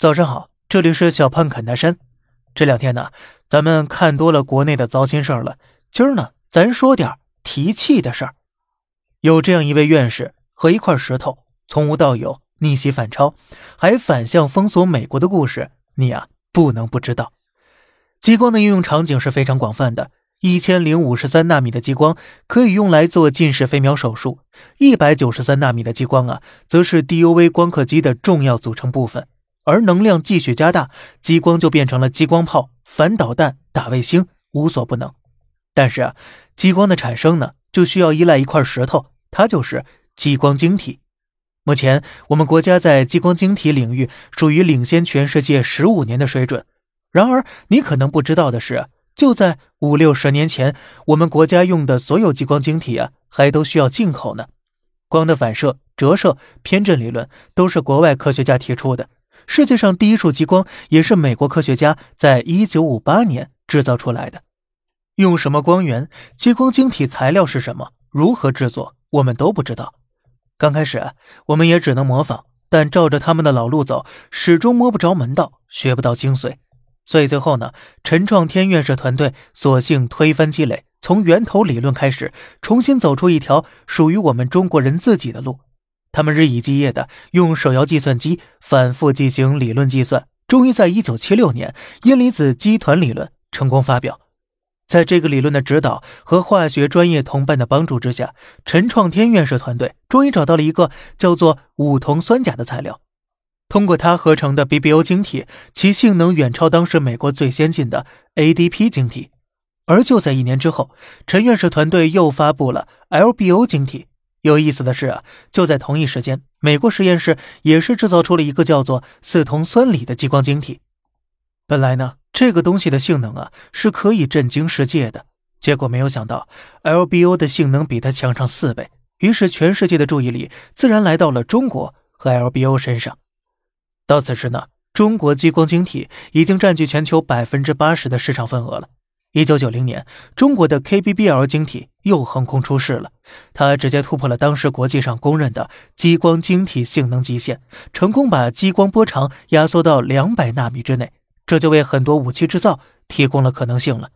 早上好，这里是小胖侃大山。这两天呢，咱们看多了国内的糟心事儿了。今儿呢，咱说点提气的事儿。有这样一位院士和一块石头，从无到有，逆袭反超，还反向封锁美国的故事，你啊不能不知道。激光的应用场景是非常广泛的。一千零五十三纳米的激光可以用来做近视飞秒手术，一百九十三纳米的激光啊，则是 DUV 光刻机的重要组成部分。而能量继续加大，激光就变成了激光炮、反导弹、打卫星，无所不能。但是啊，激光的产生呢，就需要依赖一块石头，它就是激光晶体。目前我们国家在激光晶体领域属于领先全世界十五年的水准。然而，你可能不知道的是，就在五六十年前，我们国家用的所有激光晶体啊，还都需要进口呢。光的反射、折射、偏振理论都是国外科学家提出的。世界上第一束激光也是美国科学家在一九五八年制造出来的。用什么光源？激光晶体材料是什么？如何制作？我们都不知道。刚开始我们也只能模仿，但照着他们的老路走，始终摸不着门道，学不到精髓。所以最后呢，陈创天院士团队索性推翻积累，从源头理论开始，重新走出一条属于我们中国人自己的路。他们日以继夜的用手摇计算机反复进行理论计算，终于在一九七六年，阴离子基团理论成功发表。在这个理论的指导和化学专业同伴的帮助之下，陈创天院士团队终于找到了一个叫做五酮酸钾的材料。通过它合成的 BBO 晶体，其性能远超当时美国最先进的 ADP 晶体。而就在一年之后，陈院士团队又发布了 LBO 晶体。有意思的是啊，就在同一时间，美国实验室也是制造出了一个叫做四酮酸锂的激光晶体。本来呢，这个东西的性能啊是可以震惊世界的，结果没有想到 LBO 的性能比它强上四倍。于是全世界的注意力自然来到了中国和 LBO 身上。到此时呢，中国激光晶体已经占据全球百分之八十的市场份额了。一九九零年，中国的 KBBL 晶体又横空出世了，它直接突破了当时国际上公认的激光晶体性能极限，成功把激光波长压缩到两百纳米之内，这就为很多武器制造提供了可能性了。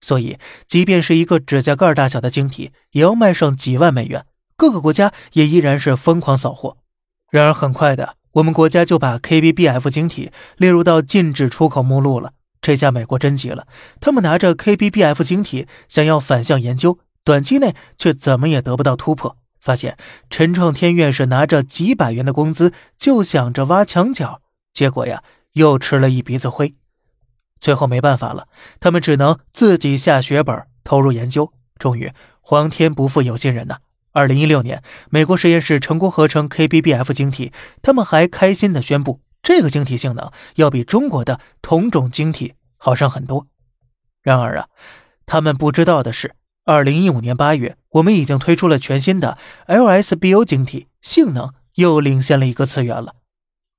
所以，即便是一个指甲盖大小的晶体，也要卖上几万美元，各个国家也依然是疯狂扫货。然而，很快的，我们国家就把 KBBF 晶体列入到禁止出口目录了。这下美国真急了，他们拿着 KBBF 晶体想要反向研究，短期内却怎么也得不到突破。发现陈创天院士拿着几百元的工资就想着挖墙脚，结果呀又吃了一鼻子灰。最后没办法了，他们只能自己下血本投入研究。终于，皇天不负有心人呐！二零一六年，美国实验室成功合成 KBBF 晶体，他们还开心地宣布。这个晶体性能要比中国的同种晶体好上很多。然而啊，他们不知道的是，二零一五年八月，我们已经推出了全新的 LSBO 晶体，性能又领先了一个次元了。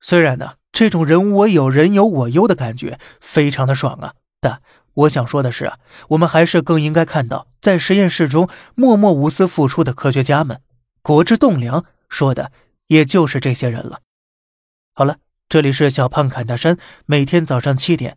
虽然呢，这种人我有人有我优的感觉非常的爽啊，但我想说的是啊，我们还是更应该看到在实验室中默默无私付出的科学家们。国之栋梁，说的也就是这些人了。好了。这里是小胖侃大山，每天早上七点